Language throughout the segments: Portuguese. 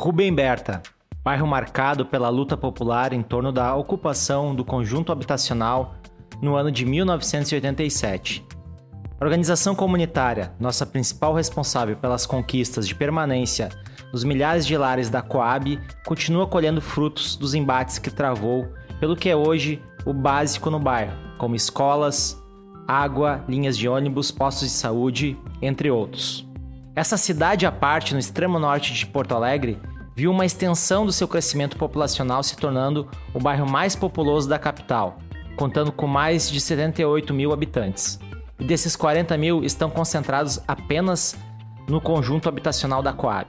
Rubem Berta, bairro marcado pela luta popular em torno da ocupação do conjunto habitacional no ano de 1987. A organização comunitária, nossa principal responsável pelas conquistas de permanência dos milhares de lares da Coab, continua colhendo frutos dos embates que travou pelo que é hoje o básico no bairro, como escolas, água, linhas de ônibus, postos de saúde, entre outros. Essa cidade à parte, no extremo norte de Porto Alegre, viu uma extensão do seu crescimento populacional se tornando o bairro mais populoso da capital, contando com mais de 78 mil habitantes. E desses 40 mil estão concentrados apenas no conjunto habitacional da Coab.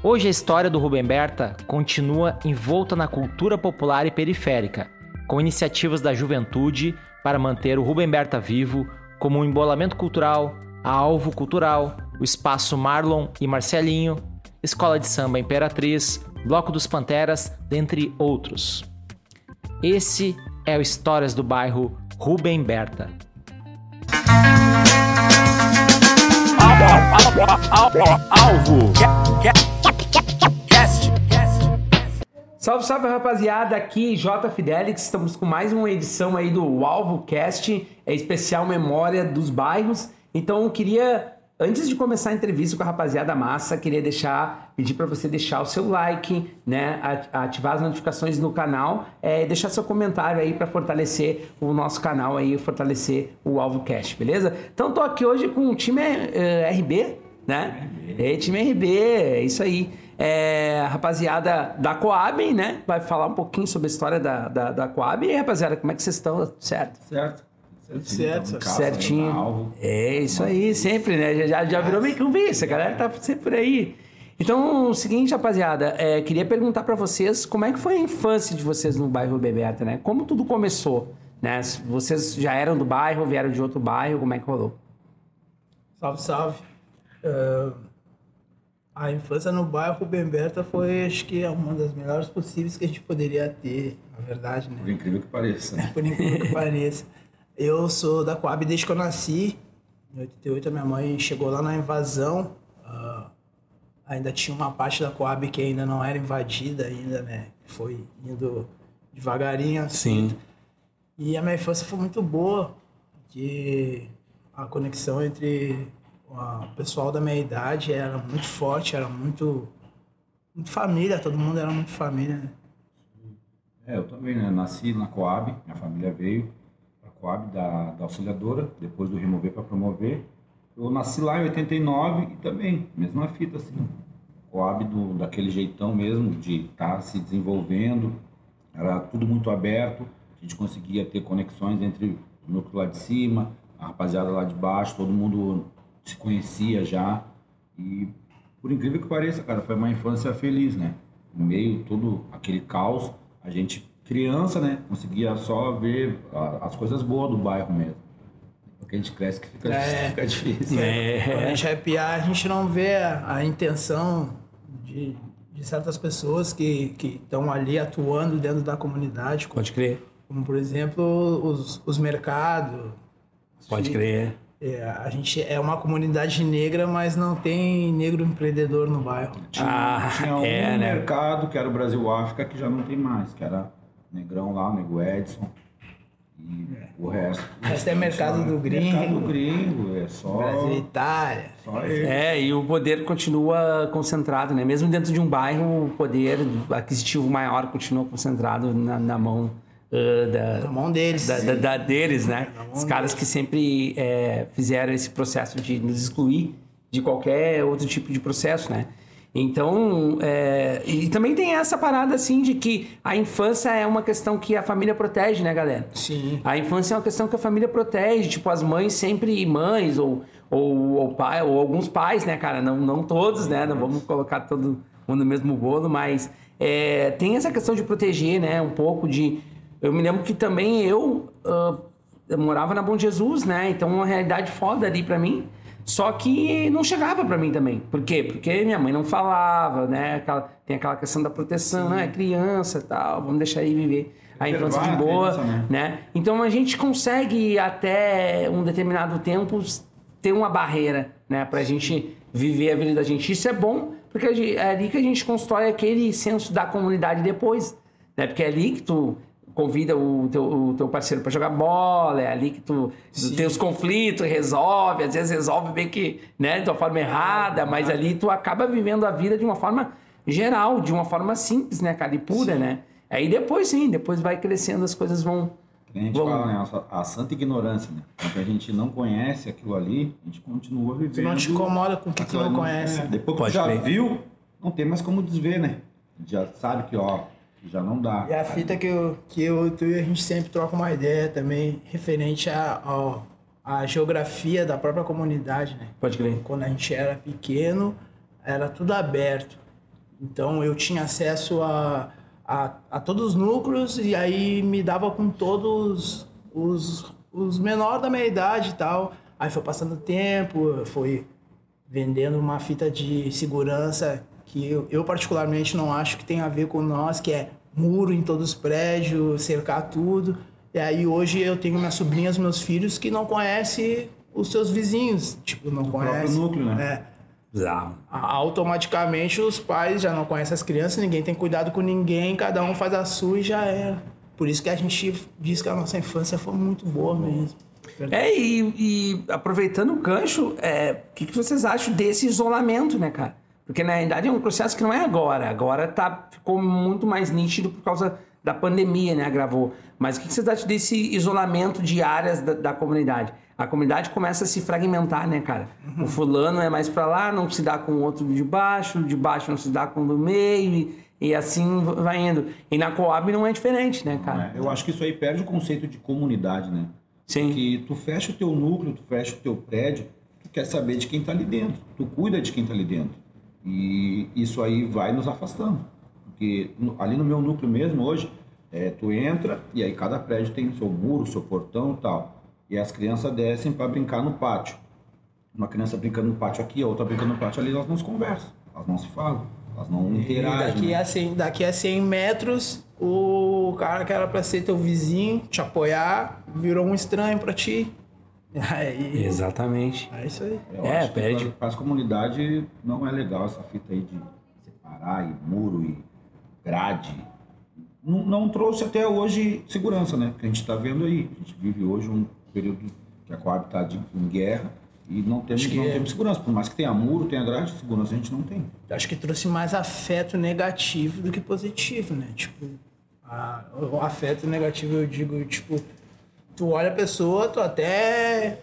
Hoje a história do Rubem Berta continua envolta na cultura popular e periférica, com iniciativas da juventude para manter o Rubem Berta vivo como um embolamento cultural, a Alvo Cultural, o Espaço Marlon e Marcelinho, Escola de Samba Imperatriz, Bloco dos Panteras, dentre outros. Esse é o Histórias do Bairro Rubem Berta. Alvo. Salve, salve rapaziada, aqui J Fidelix, estamos com mais uma edição aí do Alvo Cast, é especial memória dos bairros. Então eu queria Antes de começar a entrevista com a rapaziada massa, queria deixar, pedir para você deixar o seu like, né, ativar as notificações no canal, é, deixar seu comentário aí para fortalecer o nosso canal aí, fortalecer o Alvo Cash, beleza? Então tô aqui hoje com o time uh, RB, né? RB. É, time RB, é isso aí. É, rapaziada da Coab, né? Vai falar um pouquinho sobre a história da, da, da Coab. E aí, rapaziada, como é que vocês estão? Certo? Certo. Certo, certinho. É isso aí, sempre, né? Já, já virou meio que um vício, a galera tá sempre por aí. Então, o seguinte, rapaziada, é, queria perguntar para vocês como é que foi a infância de vocês no bairro Beberta, né? Como tudo começou, né? Vocês já eram do bairro, vieram de outro bairro, como é que rolou? Salve, salve. Uh, a infância no bairro Bemberta foi, acho que, uma das melhores possíveis que a gente poderia ter, na verdade, né? Por incrível que pareça. Né? Por incrível que pareça. Eu sou da Coab desde que eu nasci. Em 88 a minha mãe chegou lá na invasão. Uh, ainda tinha uma parte da Coab que ainda não era invadida ainda, né? Foi indo devagarinho assim. Sim. E a minha infância foi muito boa. Que a conexão entre o pessoal da minha idade era muito forte, era muito, muito família, todo mundo era muito família, né? É, eu também, né? Nasci na Coab, minha família veio. Coab da, da auxiliadora, depois do remover para promover. Eu nasci lá em 89 e também, mesma fita assim. Coab do, daquele jeitão mesmo, de estar tá se desenvolvendo, era tudo muito aberto, a gente conseguia ter conexões entre o núcleo lá de cima, a rapaziada lá de baixo, todo mundo se conhecia já. E por incrível que pareça, cara, foi uma infância feliz, né? No meio todo aquele caos, a gente criança, né, conseguia só ver as coisas boas do bairro mesmo. Porque a gente cresce que fica, é, fica difícil. É. Quando a gente é piar, a gente não vê a, a intenção de, de certas pessoas que estão ali atuando dentro da comunidade. Pode crer. Como, por exemplo, os, os mercados. Pode crer. É, a gente é uma comunidade negra, mas não tem negro empreendedor no bairro. Tinha, ah, tinha um é, né? mercado que era o Brasil África que já não tem mais, que era Negrão lá, o Nego Edson. E o resto. O resto é mercado do gringo. Mercado do gringo, é só. Brasil e Itália. Só ele. É, e o poder continua concentrado, né? Mesmo dentro de um bairro, o poder aquisitivo maior continua concentrado na, na mão. Uh, da, na mão deles. Da, da, da deles, né? Os caras deles. que sempre é, fizeram esse processo de nos excluir de qualquer outro tipo de processo, né? Então, é, e também tem essa parada assim de que a infância é uma questão que a família protege, né, galera? Sim. A infância é uma questão que a família protege, tipo, as mães sempre mães, ou, ou, ou pai, ou alguns pais, né, cara? Não, não todos, né? Não vamos colocar todo mundo no mesmo bolo, mas é, tem essa questão de proteger, né? Um pouco de. Eu me lembro que também eu, uh, eu morava na Bom Jesus, né? Então, uma realidade foda ali para mim só que não chegava para mim também. Por quê? Porque minha mãe não falava, né? Aquela, tem aquela questão da proteção, né? Criança tal, vamos deixar ele viver a infância de boa, criança, né? né? Então a gente consegue até um determinado tempo ter uma barreira, né? Pra gente viver a vida da gente. Isso é bom porque é ali que a gente constrói aquele senso da comunidade depois, né? Porque é ali que tu convida o teu, o teu parceiro para jogar bola, é ali que tu, tu tem os conflitos, resolve, às vezes resolve bem que, né, de uma forma errada, mas ali tu acaba vivendo a vida de uma forma geral, de uma forma simples, né, cara, e pura, sim. né? Aí depois sim, depois vai crescendo, as coisas vão... A gente vão... fala, né, a, santa ignorância, né? Porque a gente não conhece aquilo ali, a gente continua vivendo... Tu não te incomoda com o que tu não conhece. É, depois que já viu, não tem mais como desver, né? Já sabe que, ó, já não dá. E a fita que eu, que eu, tu e a gente sempre troca uma ideia também referente a, a, a geografia da própria comunidade, né? Pode crer. Quando a gente era pequeno, era tudo aberto. Então eu tinha acesso a, a, a todos os núcleos e aí me dava com todos os, os menores da minha idade e tal. Aí foi passando tempo, foi vendendo uma fita de segurança que eu, eu, particularmente não acho que tem a ver com nós, que é muro em todos os prédios, cercar tudo. E aí hoje eu tenho minhas sobrinhas, meus filhos que não conhecem os seus vizinhos, tipo, não conhecem. núcleo, né? É. Automaticamente os pais já não conhecem as crianças, ninguém tem cuidado com ninguém, cada um faz a sua e já era. Por isso que a gente diz que a nossa infância foi muito boa mesmo. É, e, e aproveitando o gancho, é, o que, que vocês acham desse isolamento, né, cara? Porque na realidade é um processo que não é agora. Agora tá, ficou muito mais nítido por causa da pandemia, né? Agravou. Mas o que vocês acham desse isolamento de áreas da, da comunidade? A comunidade começa a se fragmentar, né, cara? Uhum. O fulano é mais para lá, não se dá com o outro de baixo, de baixo não se dá com o do meio, e, e assim vai indo. E na Coab não é diferente, né, cara? É, eu acho que isso aí perde o conceito de comunidade, né? Sim. Porque tu fecha o teu núcleo, tu fecha o teu prédio, tu quer saber de quem tá ali dentro, tu cuida de quem tá ali dentro. E isso aí vai nos afastando. Porque ali no meu núcleo mesmo, hoje, é, tu entra e aí cada prédio tem seu muro, seu portão e tal. E as crianças descem para brincar no pátio. Uma criança brincando no pátio aqui, a outra brincando no pátio ali, elas não se conversam, elas não se falam, elas não interagem. Daqui, né? a 100, daqui a 100 metros, o cara que era para ser teu vizinho, te apoiar, virou um estranho para ti. Aí, Exatamente. É isso aí. Eu é, perde. Para as comunidades não é legal essa fita aí de separar e muro e grade. Não, não trouxe até hoje segurança, né? Porque a gente está vendo aí. A gente vive hoje um período que a Coab está em guerra e não temos, não é... temos segurança. Por mais que tenha muro, tenha grade, segurança a gente não tem. Acho que trouxe mais afeto negativo do que positivo, né? Tipo, a, o afeto negativo eu digo, tipo tu olha a pessoa, tu até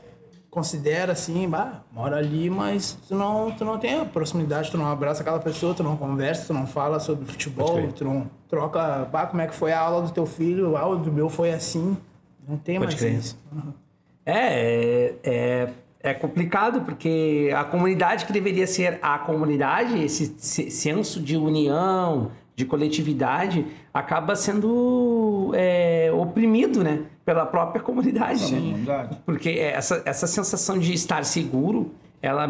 considera assim, bah, mora ali, mas tu não, tu não tem a proximidade, tu não abraça aquela pessoa, tu não conversa, tu não fala sobre futebol, tu não troca, bah, como é que foi a aula do teu filho, a aula do meu foi assim. Não tem Pode mais crer. isso. Uhum. É, é, é complicado porque a comunidade que deveria ser a comunidade, esse senso de união, de coletividade, acaba sendo é, oprimido, né? Pela própria comunidade. Sim. Porque essa, essa sensação de estar seguro, ela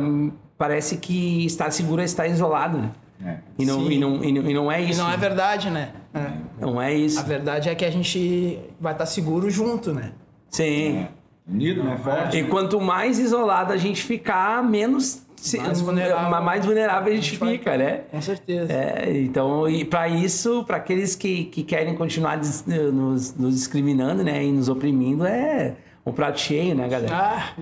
parece que estar seguro é estar isolado, né? É. E, não, e, não, e, não, e não é isso. E não é verdade, né? É. Não é isso. A verdade é que a gente vai estar seguro junto, né? Sim. É. Unido, né? Forte. E quanto mais isolado a gente ficar, menos mais vulnerável, mais vulnerável a gente, a gente fica, vai, né? Com certeza. É, então, e para isso, para aqueles que, que querem continuar nos, nos discriminando, né, e nos oprimindo, é um prato cheio, né, galera? Ah.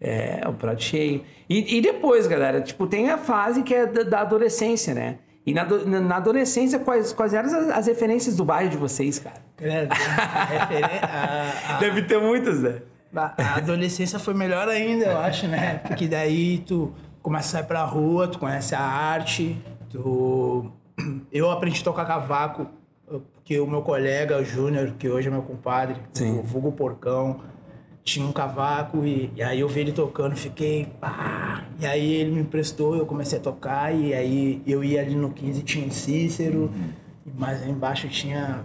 É, um prato cheio. E, e depois, galera, tipo, tem a fase que é da, da adolescência, né? E na, na adolescência, quais, quais eram as, as referências do bairro de vocês, cara? a, a... Deve ter muitas, né? A adolescência foi melhor ainda, eu acho, né? Porque daí tu começa a sair pra rua, tu conhece a arte, tu... Eu aprendi a tocar cavaco, porque o meu colega, o Júnior, que hoje é meu compadre, Sim. o vulgo porcão, tinha um cavaco e, e, aí eu vi ele tocando, fiquei pá. E aí ele me emprestou, eu comecei a tocar e aí eu ia ali no 15 tinha o Cícero, uhum. mas aí embaixo tinha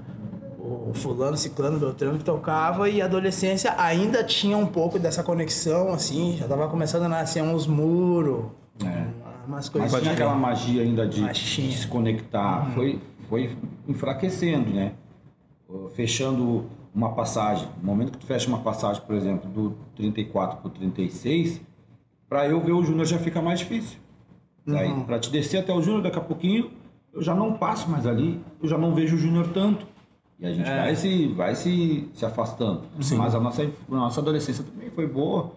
o fulano, ciclano, beltrano que tocava e a adolescência ainda tinha um pouco dessa conexão, assim, já tava começando a nascer uns muros, é. umas coisas. Mas tinha aquela magia ainda de, de se conectar, uhum. foi, foi enfraquecendo, né? Fechando uma passagem, no momento que tu fecha uma passagem, por exemplo, do 34 para o 36, para eu ver o Júnior já fica mais difícil. Daí, Uhum. pra te descer até o Júnior, daqui a pouquinho, eu já não passo mais ali, eu já não vejo o Júnior tanto. E a gente É. vai, se, vai se, se afastando. Mas a nossa, a nossa adolescência também foi boa.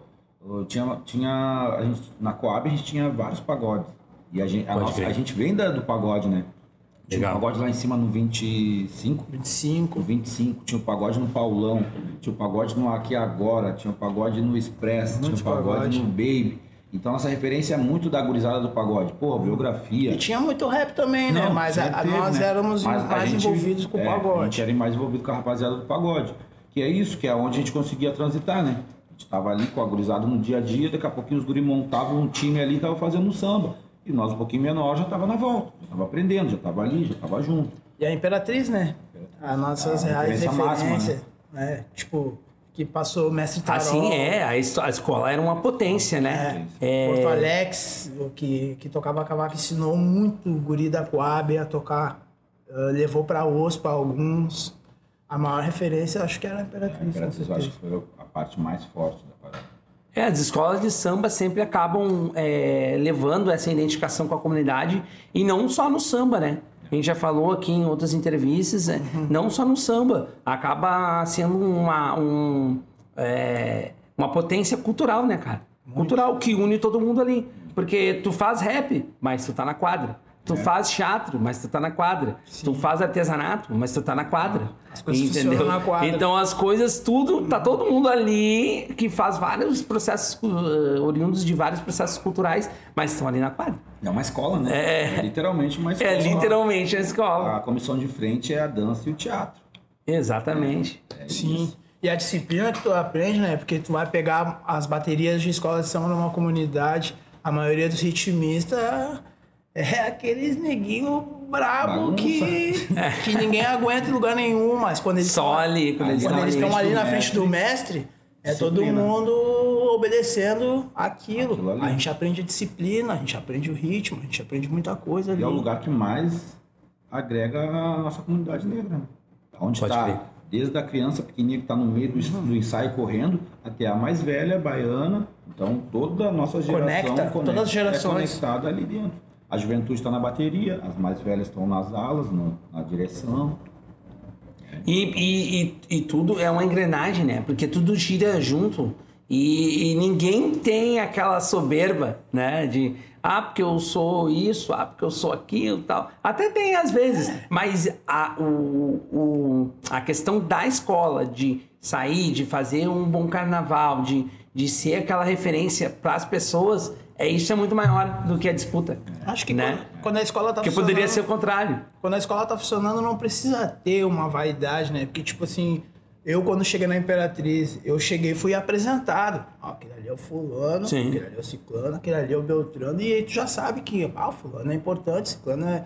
Eu tinha, tinha, a gente, na Coab a gente tinha vários pagodes. E a gente, a nossa- a gente vem da, do pagode, né? Tinha Legal. um pagode lá em cima no 25, 25. no 25, tinha o pagode no Paulão, tinha o pagode no Aqui Agora, tinha o pagode no Express, tinha Muitos o pagode pagode. no Baby. Então nossa referência é muito da gurizada do pagode. Pô, biografia. E tinha muito rap também, né? Não, Mas a- sempre a- teve, nós né? éramos Mas mais gente- envolvidos com o é, A gente pagode. era mais envolvido com a rapaziada do pagode. Que é isso, que é onde a gente conseguia transitar, né? A gente tava ali com a gurizada no dia a dia, daqui a pouquinho os guri montavam um time ali e tava fazendo um samba. E nós, um pouquinho menor, já tava na volta. Já tava aprendendo, já tava ali, já tava junto. E a Imperatriz, né? As nossas A reais referência máxima, referências. né? Tipo, que passou o mestre Tarol. Assim é, a, a escola era uma potência, né? É, Porto Alex, o que, que tocava cavaco, ensinou muito o guri da Coab a tocar. Ah, levou pra OSPA alguns. A maior referência, acho que era a Imperatriz. A Imperatriz, eu acho que foi a parte mais forte da parada. É, as escolas de samba sempre acabam é, levando essa identificação com a comunidade e não só no samba, né? A gente já falou aqui em outras entrevistas, é, não só no samba, acaba sendo uma, um, é, uma potência cultural, né, cara? Cultural que une todo mundo ali. Porque tu faz rap, mas tu tá na quadra. Tu faz teatro, mas tu tá na quadra. Tu faz artesanato, mas tu tá na quadra. As coisas funcionam na quadra. Então as coisas, tudo, tá todo mundo ali que faz vários processos, uh, oriundos de vários processos culturais, mas estão ali na quadra. É uma escola, né? É. literalmente uma escola. É literalmente a escola. A comissão de frente é a dança e o teatro. Exatamente. Sim. E a disciplina que tu aprende, né? Porque tu vai pegar as baterias de escola de samba numa comunidade, a maioria dos ritmistas é aqueles neguinho brabo Bagunça. que, que ninguém aguenta em lugar nenhum, mas quando eles Só ali, quando eles quando estão eles ali. estão ali na frente do mestre, é todo Disciplina. mundo obedecendo aquilo. A gente aprende a disciplina, a gente aprende o ritmo, a gente aprende muita coisa ali. E é o lugar que mais agrega a nossa comunidade negra. né? Onde está, desde a criança pequenininha que está no meio do, do ensaio correndo, até a mais velha, baiana. Então, toda a nossa geração Conecta, todas as gerações. é conectada ali dentro. A juventude está na bateria, as mais velhas estão nas alas, no- na direção. E, e, e, tudo é uma engrenagem, né? Porque tudo gira junto. E, e ninguém tem aquela soberba, né? De, ah, porque eu sou isso, ah, porque eu sou aquilo tal. Até tem às vezes, mas a, o, o, a questão da escola, de sair, de fazer um bom carnaval, de, de ser aquela referência para as pessoas, é isso é muito maior do que a disputa. Acho que né? quando, quando a escola tá Porque poderia ser funcionando- o contrário. quando a escola tá funcionando, não precisa ter uma vaidade, né? Porque, tipo assim, eu quando cheguei na Imperatriz, eu cheguei e fui apresentado. Ó, aquele ali é o fulano, Sim. aquele ali é o ciclano, aquele ali é o Beltrano. E aí tu já sabe que, ah, o fulano é importante, ciclano é...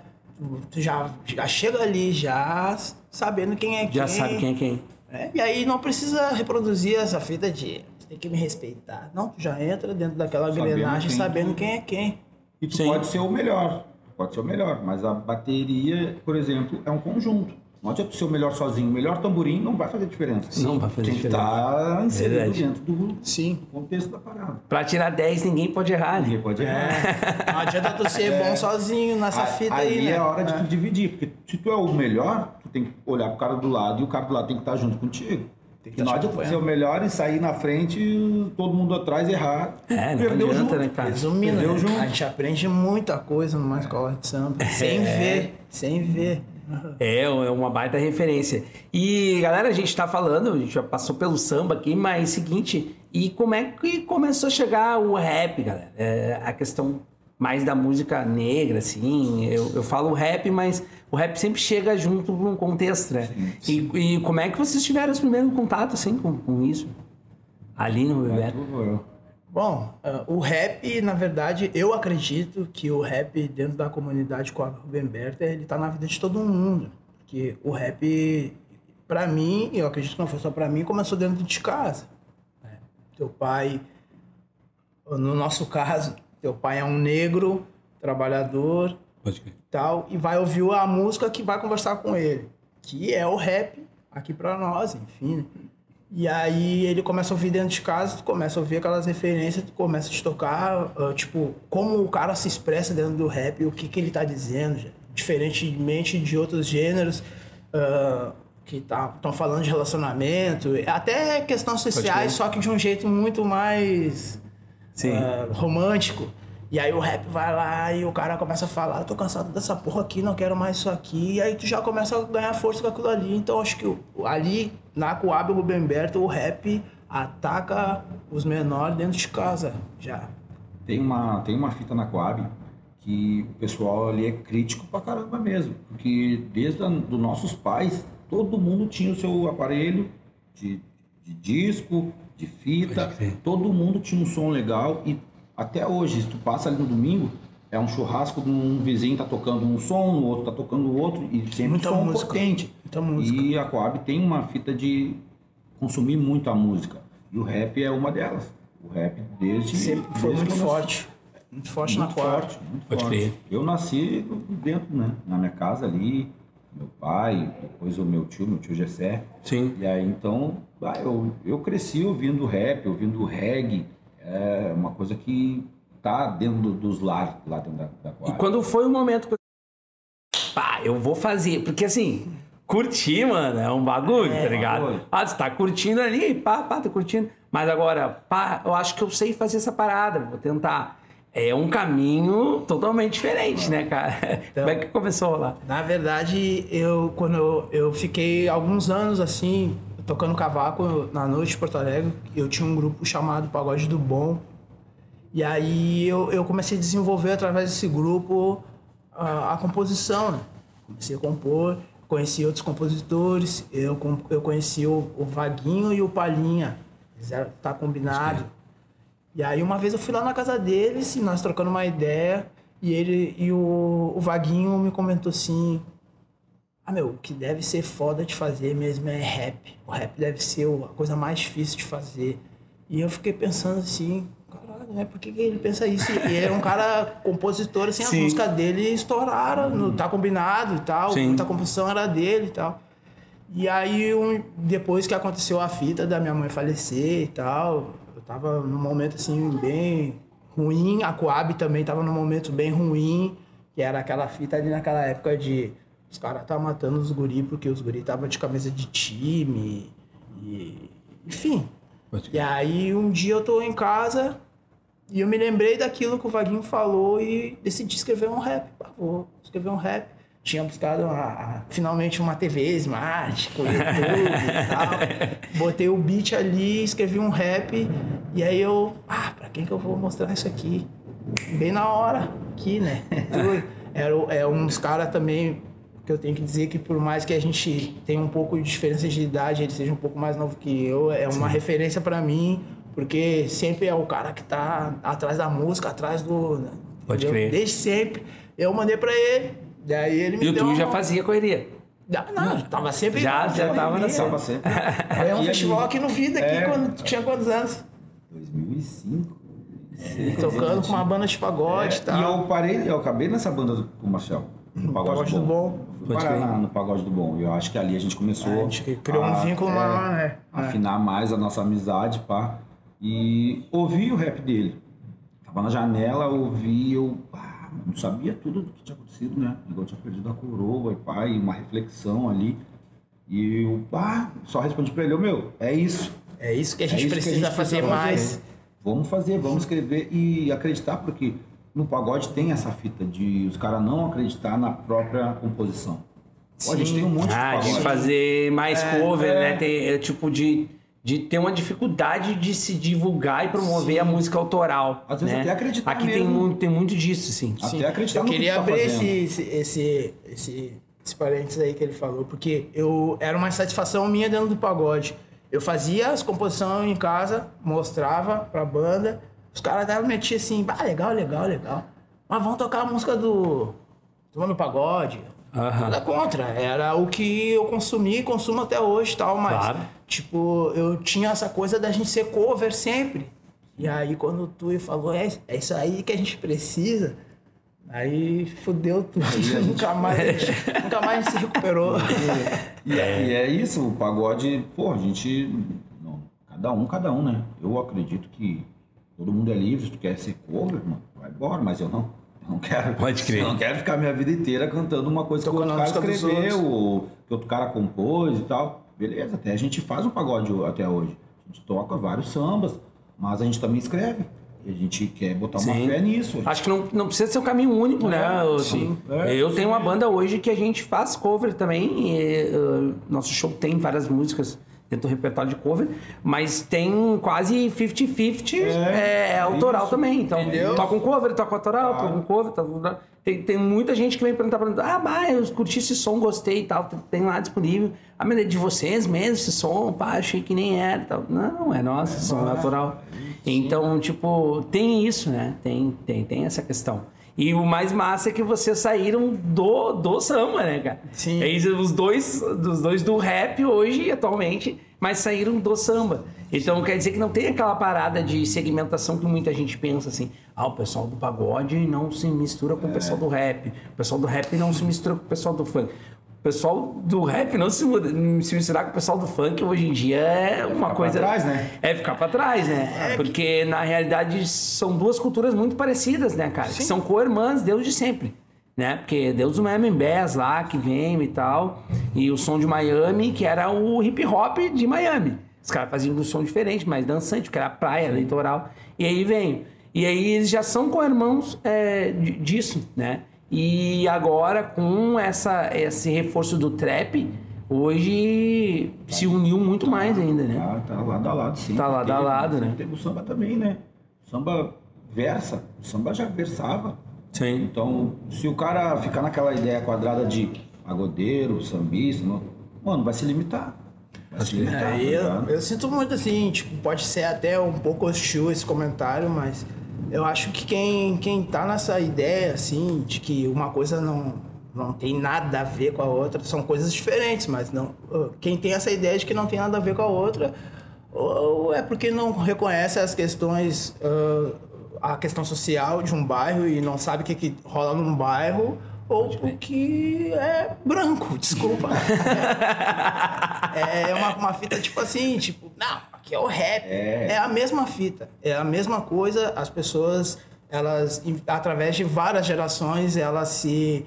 Tu, já, já chega ali já sabendo quem é quem. Já sabe quem é quem. É, e aí não precisa reproduzir essa fita de "Você tem que me respeitar. Não, tu já entra dentro daquela Sabendo engrenagem quem sabendo tu- quem é quem. E tu Sim. pode ser o melhor. Pode ser o melhor. Mas a bateria, por exemplo, é um conjunto. Não adianta tu ser o melhor sozinho. O melhor tamborim não vai fazer diferença. Não vai fazer Tem que diferença. estar inserido dentro do Sim. contexto da parada. Pra tirar 10, ninguém pode errar, né? Ninguém pode errar. Não adianta tu ser bom sozinho nessa A- fita aí, aí né? é a hora de tu dividir, porque se tu é o melhor, tu tem que olhar pro cara do lado e o cara do lado tem que estar junto contigo. Tem que Porque não adianta ser o melhor e sair na frente e todo mundo atrás errar. É, não Perdeu adianta, junto. né, cara? Resumindo, Perdeu né? junto. a gente aprende muita coisa numa escola de samba. Sem ver, sem ver. É, é uma baita referência. E, galera, a gente tá falando, a gente já passou pelo samba aqui, mas seguinte, e como é que começou a chegar o rap, galera? É, a questão mais da música negra, assim, eu, eu falo rap, mas o rap sempre chega junto com um contexto, né? E, e como é que vocês tiveram os primeiros contatos, assim, com, com isso? Ali no Bebeto? Bom, ah, o rap, na verdade, eu acredito que o rap dentro da comunidade com a Rubem Berta, ele tá na vida de todo mundo. Porque o rap, pra mim, eu acredito que não foi só pra mim, começou dentro de casa. né? Teu pai, no nosso caso, teu pai é um negro, trabalhador, Pode tal, e vai ouvir a música que vai conversar com ele, que é o rap aqui pra nós, enfim. né? E aí ele começa a ouvir dentro de casa, tu começa a ouvir aquelas referências, tu começa a te tocar, uh, tipo, como o cara se expressa dentro do rap, o que, que ele tá dizendo, já. diferentemente de outros gêneros uh, que estão tá, falando de relacionamento, até questões sociais, só que de um jeito muito mais uh, romântico. E aí o rap vai lá e o cara começa a falar, tô cansado dessa porra aqui, não quero mais isso aqui. E aí tu já começa a ganhar força com aquilo ali. Então acho que ali, na Coab o Rubemberto, o rap ataca os menores dentro de casa, já. Tem uma, tem uma fita na Coab que o pessoal ali é crítico pra caramba mesmo. Porque desde dos nossos pais, todo mundo tinha o seu aparelho de, de disco, de fita, todo mundo tinha um som legal e até hoje, se tu passa ali no domingo, é um churrasco de um vizinho tá tocando um som, o outro tá tocando o outro, e sempre Muita som música. potente. Muita música. E a Coab tem uma fita de consumir muito a música. E o rap é uma delas. O rap desde. Sempre foi desde muito forte. Muito forte muito na Coab. Forte, muito Pode forte. Crer. Eu nasci dentro, né? Na minha casa ali, meu pai, depois o meu tio, meu tio Gessé. Sim. E aí então, ah, eu, eu cresci ouvindo rap, ouvindo reggae é uma coisa que tá dentro dos lar lá dentro da, da quadra. E quando foi o momento que pá, eu vou fazer, porque assim, curtir, mano, é um bagulho, é, tá ligado? Bagulho. Ah, você tá curtindo ali, pá, pá, tá curtindo. Mas agora, pá, eu acho que eu sei fazer essa parada, vou tentar. É um caminho totalmente diferente, né, cara? Então, Como é que começou lá? Na verdade, eu quando eu, eu fiquei alguns anos assim, tocando cavaco na noite de Porto Alegre. Eu tinha um grupo chamado Pagode do Bom. E aí eu, eu comecei a desenvolver através desse grupo a, a composição, né? Comecei a compor, conheci outros compositores, eu, eu conheci o, o Vaguinho e o Palhinha. Eles eram, tá combinado. E aí uma vez eu fui lá na casa deles, e nós trocando uma ideia, e ele e o, o Vaguinho me comentou assim, ah, meu, o que deve ser foda de fazer mesmo é rap. O rap deve ser a coisa mais difícil de fazer. E eu fiquei pensando assim, caralho, né? Por que, que ele pensa isso? E ele é um cara compositor, assim, Sim. as músicas dele estouraram, no Tá Combinado e tal. Sim. Muita composição era dele e tal. E aí, um, depois que aconteceu a fita da minha mãe falecer e tal, tava num momento, assim, bem ruim. A Coab também tava num momento bem ruim, que era aquela fita ali naquela época de os caras estavam matando os guri porque os guri estavam de camisa de time. E, enfim. E aí um dia eu tô em casa e eu me lembrei daquilo que o Vaguinho falou e decidi escrever um rap. Vou escrever um rap. Tinha buscado uma, finalmente uma TV Smart, com YouTube e tal. Botei o beat ali, escrevi um rap. E aí eu, ah, pra quem que eu vou mostrar isso aqui? Bem na hora, aqui, né? Era, é um dos caras também que eu tenho que dizer que por mais que a gente tenha um pouco de diferença de idade, ele seja um pouco mais novo que eu, é uma Sim. referência para mim, porque sempre é o cara que tá atrás da música, atrás do... Pode crer. Desde sempre. Eu mandei para ele, daí ele me e deu... E tu já fazia correria? Não, não, tava sempre... Já, já tava na samba sempre. É um festival aqui no Vida, aqui, é, quando tinha quantos anos? 2005. É, tocando com uma banda de pagode é, e tal. E eu parei, eu acabei nessa banda do, com o Marcel. No Pagode, pagode do, do Bom. Fui parar no Pagode do Bom. Eu acho que ali a gente começou. A gente criou a, um vínculo é, maior, né? Afinar mais a nossa amizade, pá. E ouvi o rap dele. Tava na janela, ouvi, eu pá, não sabia tudo do que tinha acontecido, né? Igual tinha perdido a coroa e e uma reflexão ali. E eu pá, só respondi pra ele, meu, é isso. É isso que a gente, é precisa, a gente fazer precisa mais. Fazer. Vamos fazer, vamos escrever e acreditar, porque no pagode tem essa fita de os caras não acreditar na própria composição. Pô, a gente tem um monte de ah, de fazer mais é, cover, é. né? Tem, é, tipo de, de ter uma dificuldade de se divulgar e promover Sim. a música autoral. Às vezes né? até acreditar Aqui mesmo. tem muito, tem muito disso, sim. Até sim. acreditar Eu queria que abrir tá esse, esse, esse, esse, esse parênteses aí que ele falou, porque eu era uma satisfação minha dentro do pagode. Eu fazia as composições em casa, mostrava pra banda, os caras até metiam assim, ah, legal, legal, legal. Mas vamos tocar a música do. do Pagode. Uhum. Nada contra. Era o que eu consumi, consumo até hoje tal, mas. Claro. Tipo, eu tinha essa coisa da gente ser cover sempre. E aí quando tu falou, é, é isso aí que a gente precisa. Aí fudeu tudo. Aí nunca, mais, nunca mais a gente se recuperou. E, e, é, e, é, isso, o pagode, pô, a gente Cada um, cada um, né? Eu acredito que todo mundo é livre. Se tu quer ser cover, mano, vai embora, mas eu não. Não quero. Pode crer. Não quero ficar minha vida inteira cantando uma coisa que outro a cara escreveu, que outro cara compôs e tal. Beleza, até a gente faz o pagode até hoje. A gente toca vários sambas, mas a gente também escreve. E a gente quer botar uma Sim. fé nisso. Acho que não, não precisa ser um caminho único, né? Eu, sim. eu tenho uma banda hoje que a gente faz cover também. e, uh, nosso show tem várias músicas do repertório de cover, mas tem quase 50-50 é, é autoral isso. também. Então, Entendeu? toca um cover, toca autoral, toca um cover. Toca... Tem, tem muita gente que vem perguntar pra mim, ah, mas eu curti esse som, gostei e tal, tem lá disponível. Ah, mas é de vocês mesmo esse som? Pá, achei que nem era e tal. Não, é nosso, esse som é autoral. Então, tipo, tem isso, né? Tem, tem, tem essa questão. E o mais massa é que vocês saíram do, do samba, né, cara? Sim. É isso, os dois, dos dois do rap hoje, atualmente, mas saíram do samba. Então quer dizer que não tem aquela parada de segmentação que muita gente pensa assim: ah, o pessoal do pagode não se mistura com o pessoal do rap, o pessoal do rap não se mistura com o pessoal do funk. O pessoal do rap não se, se misturar com o pessoal do funk hoje em dia é uma pra coisa. trás, né? É ficar pra trás, né? Porque na realidade são duas culturas muito parecidas, né, cara? Que são co-irmãs, Deus de sempre. Né? Porque Deus do Miami Bass lá, que vem e tal. E o som de Miami, que era o hip hop de Miami. Os caras faziam um som diferente, mais dançante, que era praia, litoral. E aí vem. E aí eles já são co-irmãos é, di- disso, né? E agora, com essa, esse reforço do trap, hoje se uniu muito mais ainda, né? Tá, tá lado a lado, sim. Tá lado a Teve- lado, né? Teve o samba também, né? O samba versa. O samba já versava. Sim. Então, se o cara ficar naquela ideia quadrada de pagodeiro, sambista, não- mano, vai se limitar. Vai se limitar. É, tá eu, eu sinto muito assim, tipo, pode ser até um pouco hostil esse comentário, mas eu acho que quem, quem tá nessa ideia, assim, de que uma coisa não, não tem nada a ver com a outra, são coisas diferentes, mas não. Quem tem essa ideia de que não tem nada a ver com a outra, ou é porque não reconhece as questões, uh, a questão social de um bairro e não sabe o que, que rola num bairro, ou porque é branco, desculpa. É uma, uma fita tipo assim, tipo, não, aqui é o rap. É. a mesma fita. É a mesma coisa, as pessoas, elas, através de várias gerações, elas se.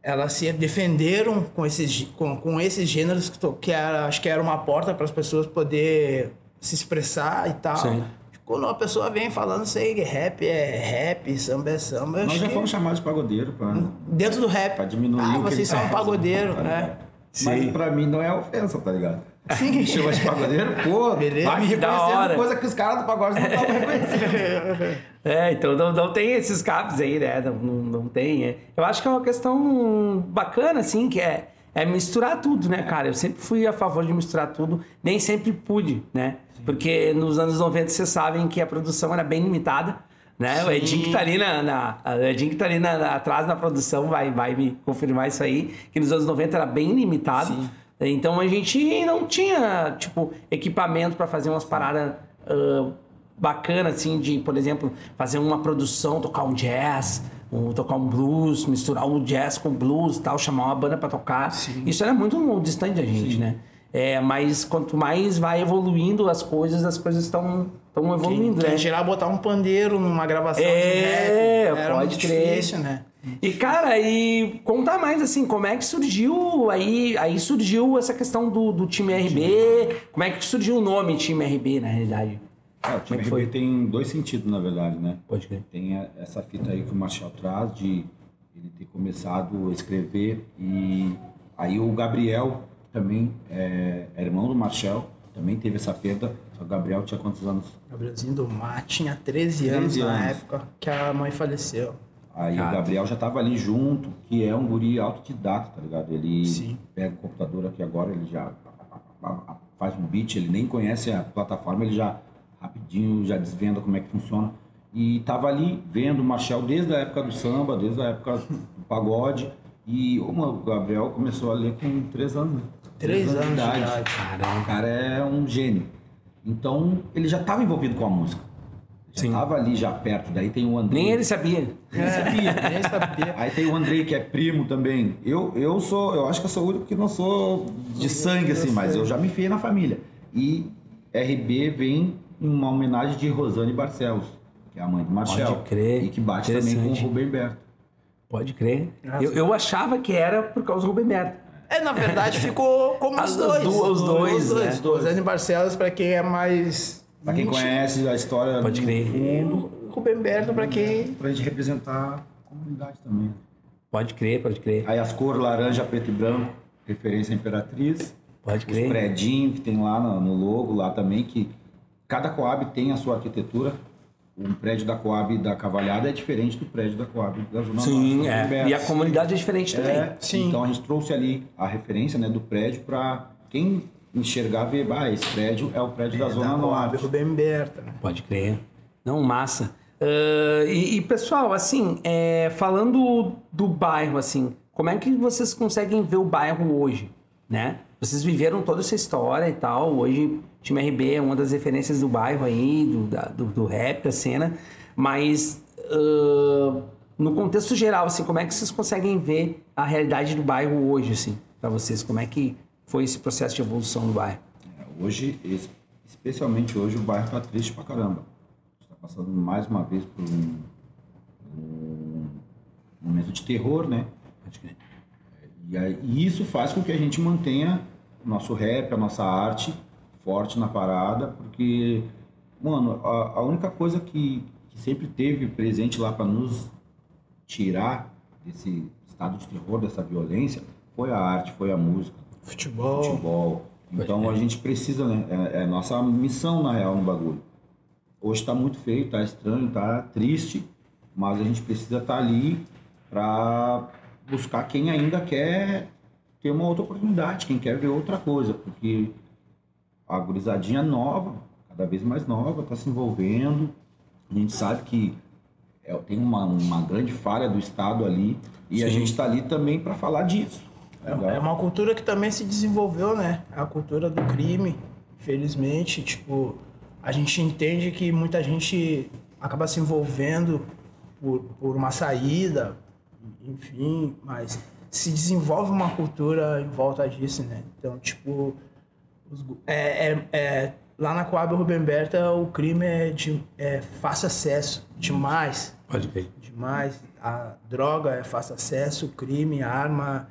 Elas se defenderam com esses, com, com esses gêneros que, que era, acho que era uma porta para as pessoas poder se expressar e tal. Sim. Quando uma pessoa vem falando sei que rap é rap, samba é samba, Nós já que fomos chamados de pagodeiro pra, dentro do rap. pra diminuir ah, o que vocês são um pagodeiro, fazendo, tá né? Ligado? Mas pra mim não é ofensa, tá ligado? Sim. Me chama de pagodeiro, pô, Beleza. vai me reconhecendo hora. coisa que os caras do pagode não estavam reconhecendo. É, então não, não tem esses capos aí, né? Não, não, não tem. é. Eu acho que é uma questão bacana, assim, que é, é misturar tudo, né, cara? Eu sempre fui a favor de misturar tudo, nem sempre pude, né? Porque nos anos 90 vocês sabem que a produção era bem limitada. Né? O Edinho que tá ali, na, na- Edinho que tá ali na- na- atrás na produção vai, vai me confirmar isso aí, que nos anos 90 era bem limitado. Então a gente não tinha, tipo, equipamento para fazer umas paradas ah, bacana, assim, de, por exemplo, fazer uma produção, tocar um jazz, um- tocar um blues, misturar o jazz com blues e tal, chamar uma banda pra tocar. Isso era muito distante da gente, né? É, mas quanto mais vai evoluindo as coisas, as coisas estão estão evoluindo, Quem né? gerar botar um pandeiro numa gravação É, de rap era pode muito crer. difícil, né? E cara, e contar mais assim, como é que surgiu aí, aí surgiu essa questão do, do time RB, como é que surgiu o nome time RB na realidade? É, o time Como é RB foi? tem dois sentidos, na verdade, né? Pode crer. Tem a- essa fita aí que o Marshall traz de ele ter começado a escrever e aí o Gabriel também é, é irmão do Marshall, também teve essa perda. O Gabriel tinha quantos anos? Gabrielzinho do Mar tinha 13 anos 13 na anos. época que a mãe faleceu. Aí Cara. o Gabriel já tava ali junto, que é um guri autodidata, tá ligado? Ele Sim. pega o computador aqui agora, ele já faz um beat, ele nem conhece a plataforma, ele já rapidinho já desvenda como é que funciona. E tava ali vendo o Marshall desde a época do samba, desde a época do pagode. E mano, o Gabriel começou a ler com três anos, né? Três anos de idade. O cara é um gênio. Então, ele já estava envolvido com a música. Já Sim. estava ali já perto. Daí tem o Andrei. Nem ele sabia. Nem sabia. Nem sabia. Aí tem o Andrei, que é primo também. Eu, eu sou, eu acho que eu sou o único que não sou de sangue, assim, mas eu já me fiei na família. E RB vem em uma homenagem de Rosane Barcelos, que é a mãe do Marcel. Pode crer. E que bate também com o. Rubem Berto. Pode crer. Eu, eu achava que era por causa do Rubem Berto. É, na verdade, ficou como os dois. duas- os dois, né? Os dois. Rosane Barcelos, pra quem é mais... Pra quem íntimo, conhece a história Pode crer. fundo, Rubem Berto, pra quem... pra gente representar a comunidade também. Pode crer, pode crer. Aí as cores laranja, preto e branco, referência à Imperatriz. Pode Os crer. predinhos que tem lá no, no logo, lá também, que cada Coab tem a sua arquitetura. Um prédio da Coab da Cavalhada é diferente do prédio da Coab da Zona Sim, Norte. é. E a comunidade é diferente também. É, Sim. Então a gente trouxe ali a referência né, do prédio para quem enxergar ver, ah, esse prédio é o prédio da Zona da Coab, Norte. Rubem Berto, né? Pode crer. Não, massa. Ah, e, e, pessoal, assim, é, falando do bairro, assim, como é que vocês conseguem ver o bairro hoje, né? Vocês viveram toda essa história e tal. Hoje, time RB é uma das referências do bairro aí, do, da- do, do rap, da cena. Mas, ah, no contexto geral, assim, como é que vocês conseguem ver a realidade do bairro hoje, assim, para vocês? Como é que foi esse processo de evolução do bairro? É, Hoje, es- especialmente hoje, o bairro tá triste pra caramba. Está passando mais uma vez por um, um momento de terror, né? Pode crer. E, aí- e isso faz com que a gente mantenha o nosso rap, a nossa arte forte na parada, porque, mano, a, a única coisa que, que sempre teve presente lá para nos tirar desse estado de terror, dessa violência, foi a arte, foi a música, Futebol. futebol. Então a gente precisa, né? É, é nossa missão, na real, no bagulho. Hoje tá muito feio, tá estranho, tá triste, mas a gente precisa estar ali para buscar quem ainda quer ter uma outra oportunidade, quem quer ver outra coisa, porque a gurizadinha nova, cada vez mais nova, está se envolvendo. A gente sabe que é, tem uma, uma grande falha do Estado ali e a Sim. gente está ali também para falar disso. tá ligado? É uma cultura que também se desenvolveu, né? A cultura do crime, felizmente, tipo, a gente entende que muita gente acaba se envolvendo por, por uma saída, enfim, mas se desenvolve uma cultura em volta disso, né? Então, tipo, os é, é- é- lá na Coab Rubem Berta o crime é de é fácil acesso demais Pode crer. demais. A droga é fácil acesso, crime, arma,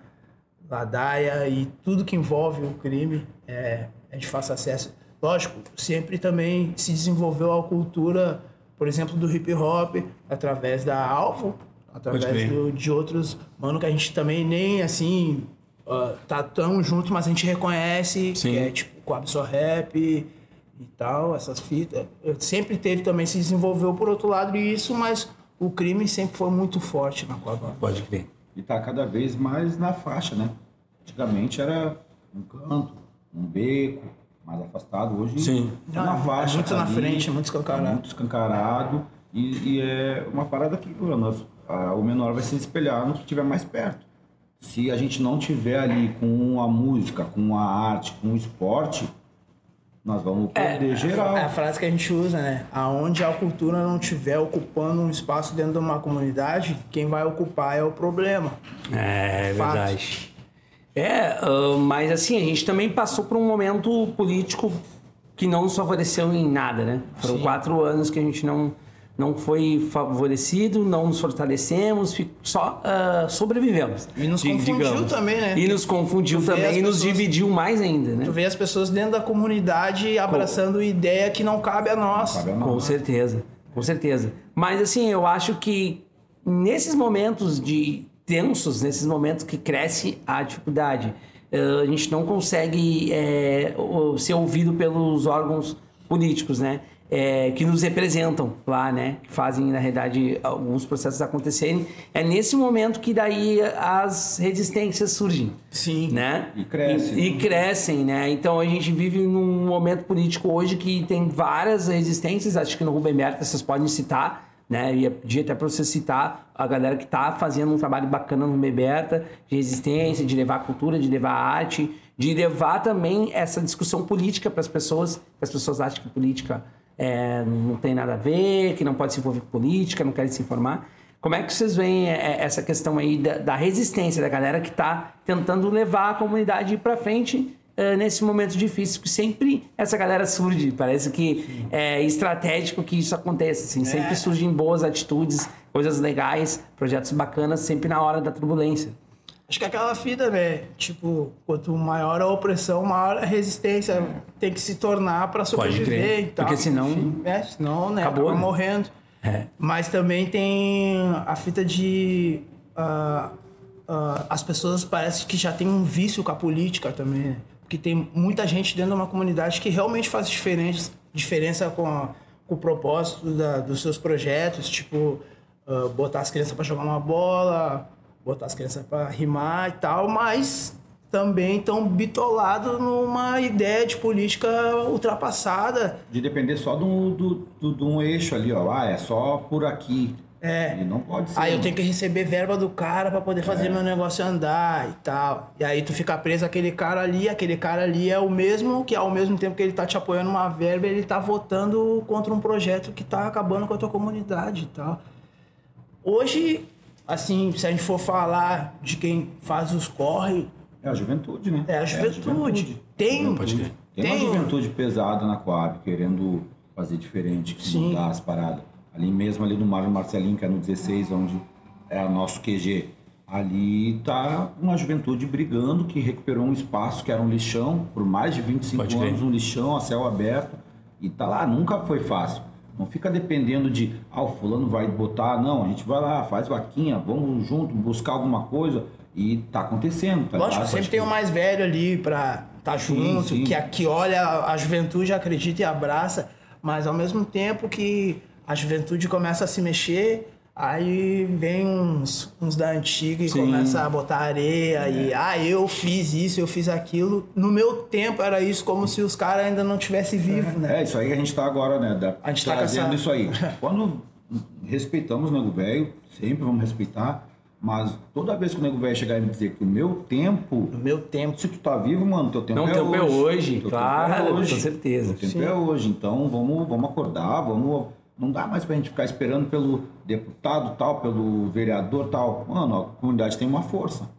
ladaia e tudo que envolve o crime é, é de fácil acesso. Lógico, sempre também se desenvolveu a cultura, por exemplo, do hip hop, através da Alvo, através do- de outros mano que a gente também nem assim ah, tá tão junto, mas a gente reconhece Sim. que é tipo Coab Só Rap e tal, essas fitas. Sempre teve também, se desenvolveu por outro lado isso, mas o crime sempre foi muito forte na Coab. Pode crer. E está cada vez mais na faixa, né? Antigamente era um canto, um beco, mais afastado. Hoje Sim. é na Ah, faixa. muito tá na ali, frente, muito escancarado. tá Muito escancarado. E, e é uma parada que mano, nós- a- o menor vai se espelhar no que estiver mais perto. Se a gente não tiver ali com a música, com a arte, com o esporte, nós vamos perder geral. É a frase que a gente usa, né? Aonde a cultura não estiver ocupando um espaço dentro de uma comunidade, quem vai ocupar é o problema. É, Fato. verdade. É, ah, mas assim, a gente também passou por um momento político que não nos favoreceu em nada, né? Foram Sim. quatro anos que a gente não, não foi favorecido, não nos fortalecemos, só ah, sobrevivemos. E nos di- confundiu também, né? E nos confundiu também e nos pessoas- dividiu mais ainda, né? Tu vê as pessoas dentro da comunidade abraçando ideia que não cabe a nós. Sabe a Com nós? certeza, com certeza. Mas assim, eu acho que nesses momentos de tensos, nesses momentos que cresce a dificuldade, eh, a gente não consegue o- ser ouvido pelos órgãos políticos, né? Eh, que nos representam lá, né? Que fazem, na realidade, alguns processos acontecerem. É nesse momento que daí as resistências surgem Sim. né? E crescem. E, e crescem, né? Então a gente vive num momento político hoje que tem várias resistências, acho que no Rubem Berta vocês podem citar, né? Eu ia pedir até para você citar a galera que está fazendo um trabalho bacana no Rubem Berta, de resistência, de levar a cultura, de levar a arte, de levar também essa discussão política para as pessoas, que as pessoas acham que política é, não tem nada a ver, que não pode se envolver com política, não querem se informar. Como é que vocês veem é, essa questão aí da, da resistência da galera que está tentando levar a comunidade para frente uh, nesse momento difícil, que sempre essa galera surge. Parece que Sim. é estratégico que isso aconteça. Assim, é. Sempre surgem boas atitudes, coisas legais, projetos bacanas, sempre na hora da turbulência. Acho que aquela fita, né? Tipo, quanto maior a opressão, maior a resistência é. tem que se tornar para sobreviver e tal. Porque senão. Enfim, é, senão, né? Acabou né? morrendo. É. Mas também tem a fita de. Uh, uh, as pessoas parece que já tem um vício com a política também, né? Porque tem muita gente dentro de uma comunidade que realmente faz diferença, diferença com, a, com o propósito da, dos seus projetos, tipo, uh, botar as crianças para jogar uma bola botar as crianças para rimar e tal, mas também estão bitolados numa ideia de política ultrapassada. De depender só de um, do, do, de um eixo ali, ó. Ah, é só por aqui. É. E não pode ser. Aí eu tenho que receber verba do cara para poder fazer é. meu negócio andar e tal. E aí tu fica preso aquele cara ali, aquele cara ali é o mesmo que ao mesmo tempo que ele tá te apoiando uma verba, ele tá votando contra um projeto que tá acabando com a tua comunidade e tal. Hoje assim, se a gente for falar de quem faz os corre. É a juventude, né? É a juventude. É a juventude. Tem, tem, tem uma juventude pesada na Coab, querendo fazer diferente, Sim. mudar as paradas. Ali mesmo, ali no Mário Marcelinho, que é no 16, onde é o nosso QG. Ali tá uma juventude brigando que recuperou um espaço que era um lixão, por mais de 25 pode anos, um lixão a céu aberto. E tá lá, nunca foi fácil. Não fica dependendo de, ah, o fulano vai botar. Não, a gente vai lá, faz vaquinha, vamos junto buscar alguma coisa. E tá acontecendo, tá Lógico, sempre tem o mais velho ali pra estar tá junto, sim. Que, que olha a juventude, acredita e abraça, mas ao mesmo tempo que a juventude começa a se mexer, Aí vem uns, uns da antiga e Sim. começa a botar areia é. e ah, eu fiz isso, eu fiz aquilo. No meu tempo era isso, como se os caras ainda não tivessem vivo, é. né? É, isso aí que a gente tá agora, né? Da, a gente tá trazendo isso aí. Quando respeitamos o nego velho, sempre vamos respeitar, mas toda vez que o nego velho chegar e me dizer que o meu tempo. O meu tempo. Se tu tá vivo, mano, teu tempo não, é tempo hoje. é hoje, claro, é hoje. com certeza. Teu tempo Sim. é hoje. Então vamos, vamos acordar, vamos não dá mais pra gente ficar esperando pelo deputado tal, pelo vereador tal. Mano, a comunidade tem uma força.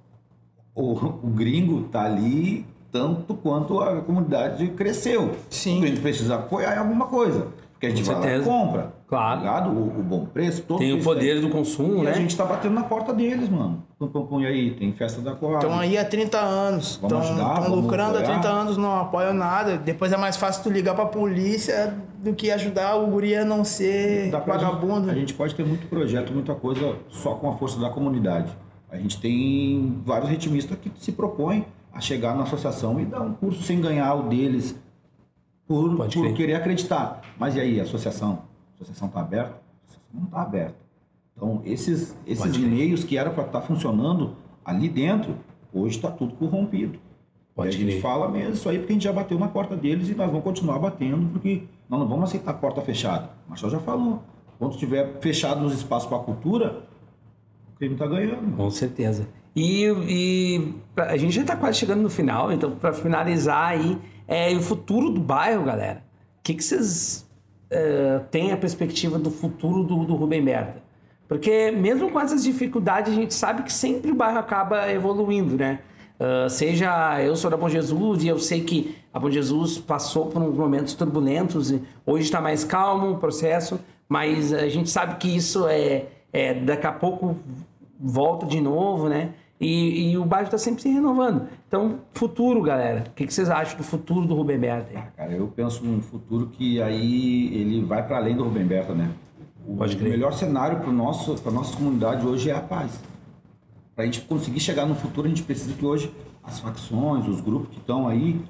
O, o gringo tá ali tanto quanto a comunidade cresceu. Sim. A gente precisa apoiar em alguma coisa. Porque a gente Com vai certeza. lá e compra. Claro. Tá o, o, bom preço, todo Tem o poder do consumo, e né? a gente tá batendo na porta deles, mano. Pum, pum, pum, e aí, tem festa da Coab. Estão aí há 30 anos. Estão lucrando há 30 anos, não apoiam nada. Depois é mais fácil tu ligar pra polícia do que ajudar o guri a não ser vagabundo. Gente, a gente pode ter muito projeto, muita coisa só com a força da comunidade. A gente tem vários ritmistas que se propõem a chegar na associação e dar um curso sem ganhar o deles por, por querer acreditar. Mas e aí, a associação? A associação está aberta? A associação não está aberta. Então, esses, esses e-mails que eram para estar tá funcionando ali dentro, hoje está tudo corrompido. Pode e a gente fala mesmo isso aí porque a gente já bateu na porta deles e nós vamos continuar batendo porque nós não vamos aceitar a porta fechada. O Marcelo já falou. Quando tiver fechado os espaços para a cultura, o crime está ganhando. Com certeza. E, e a gente já está quase chegando no final, então para finalizar aí, é o futuro do bairro, galera. O que, que vocês uh, têm a perspectiva do futuro do, do Rubem Berta? Porque mesmo com essas dificuldades, a gente sabe que sempre o bairro acaba evoluindo, né? Uh, seja eu sou da Bom Jesus e eu sei que a Bom Jesus passou por uns momentos turbulentos e hoje está mais calmo o processo, mas a gente sabe que isso é, é daqui a pouco volta de novo, né? E, e o bairro está sempre se renovando. Então, futuro, galera. O que, que, vocês acham do futuro do Rubem Berta? Ah, cara, eu penso num futuro que aí ele vai para além do Rubem Berta, né? O, Pode crer. o melhor cenário para nosso para nossa comunidade hoje é a paz. Para a gente conseguir chegar no futuro, a gente precisa que hoje as facções, os grupos que estão aí,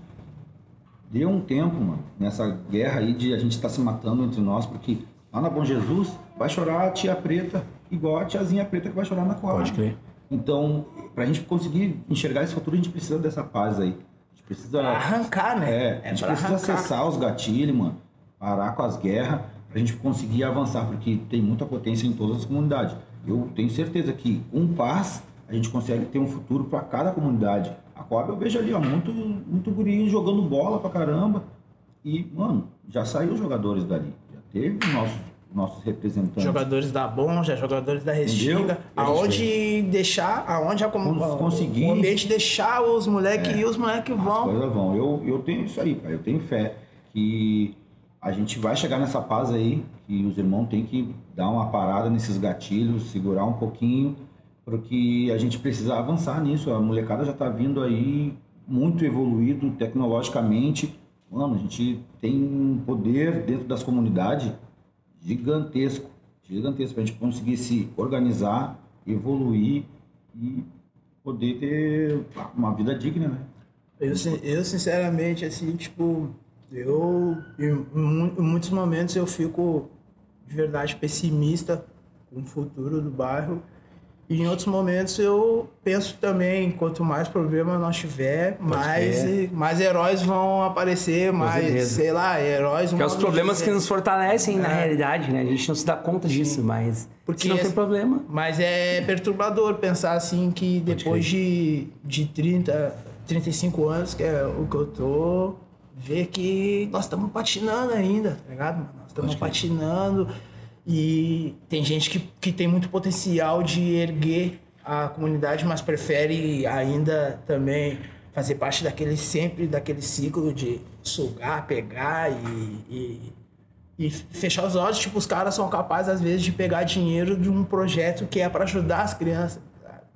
dê um tempo, mano, nessa guerra aí de a gente estar tá se matando entre nós, porque lá na Bom Jesus vai chorar a tia preta igual a tiazinha preta que vai chorar na quadra. Pode crer. Então, para a gente conseguir enxergar esse futuro, a gente precisa dessa paz aí. A gente precisa. Arrancar, né? É, a gente é precisa arrancar. acessar os gatilhos, mano. Parar com as guerras, para a gente conseguir avançar, porque tem muita potência em todas as comunidades. Eu tenho certeza que com paz a gente consegue ter um futuro para cada comunidade. A Coab eu vejo ali, ó, muito, muito guri jogando bola pra caramba. E, mano, já saiu jogadores dali. Já teve nossos nossos representantes. Jogadores da Bonja, jogadores da Restinga, aonde deixar, aonde a, Cons- conseguir. o ambiente deixar os moleques e os moleques As vão. coisas vão. Eu, eu tenho isso aí, cara. Eu tenho fé que a gente vai chegar nessa paz aí, que os irmãos têm que dar uma parada nesses gatilhos, segurar um pouquinho, porque a gente precisa avançar nisso. A molecada já tá vindo aí muito evoluído tecnologicamente. Mano, a gente tem um poder dentro das comunidades gigantesco, gigantesco, pra gente conseguir se organizar, evoluir e poder ter uma vida digna, né? Eu, eu, sinceramente, assim, tipo, eu, em, em muitos momentos eu fico de verdade pessimista com o futuro do bairro. E em outros momentos eu penso também, quanto mais problema nós tiver, mais, mais heróis vão aparecer, mais, certeza. sei lá, heróis... Que é os problemas que nos fortalecem na É. realidade, né? A gente não se dá conta disso, mas Porque se não tem esse- problema. Mas é perturbador pensar assim que depois de, de 30, 35 anos, que é o que eu tô, ver que nós estamos patinando ainda, tá ligado? mano? Nós estamos patinando e tem gente que, que tem muito potencial de erguer a comunidade, mas prefere ainda também fazer parte daquele sempre daquele ciclo de sugar, pegar e- e e fechar os olhos, tipo, os caras são capazes, às vezes, de pegar dinheiro de um projeto que é para ajudar as crianças.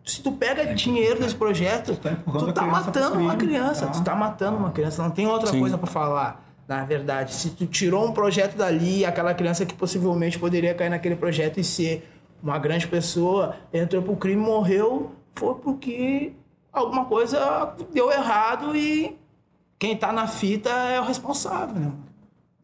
Se tu pega dinheiro desse projeto, tá empurrando tu tá criança matando uma criança. tá? Tu tá matando uma criança. Não tem outra Sim. coisa para falar, na verdade. Se tu tirou um projeto dali, aquela criança que possivelmente poderia cair naquele projeto e ser uma grande pessoa, entrou pro crime, morreu, foi porque alguma coisa deu errado e quem tá na fita é o responsável, né?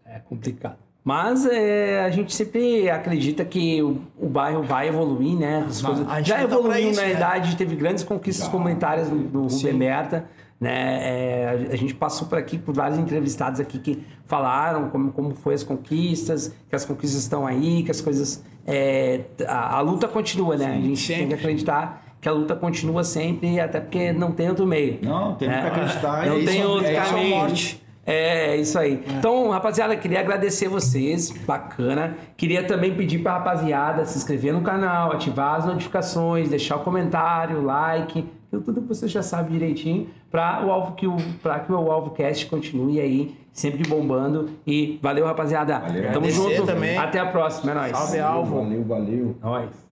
É complicado. Mas é, a gente sempre acredita que o, o bairro vai evoluir, né? As coisas- a gente já pra evoluiu, isso, na né? verdade, teve grandes conquistas comunitárias do, do Rubem Berta. Né? É, a- gente passou por aqui por vários entrevistados aqui que falaram como, como foi as conquistas, que as conquistas estão aí, que as coisas. é, a, a luta continua, né? a gente tem sempre. que acreditar que a luta continua sempre, até porque não tem outro meio. Não, temos É, que acreditar. Não é tem isso, outro é caminho. morte. É, isso aí. Então, rapaziada, queria agradecer vocês, bacana. Queria também pedir pra rapaziada se inscrever no canal, ativar as notificações, deixar o comentário, like, aquilo tudo que você já sabe direitinho, para o alvo que o para que o AlvoCast continue aí sempre bombando e valeu, rapaziada. Valeu. Tamo Agradecer junto. também. Até a próxima, é nóis. Salve, Alvo. Valeu, valeu. Nóis.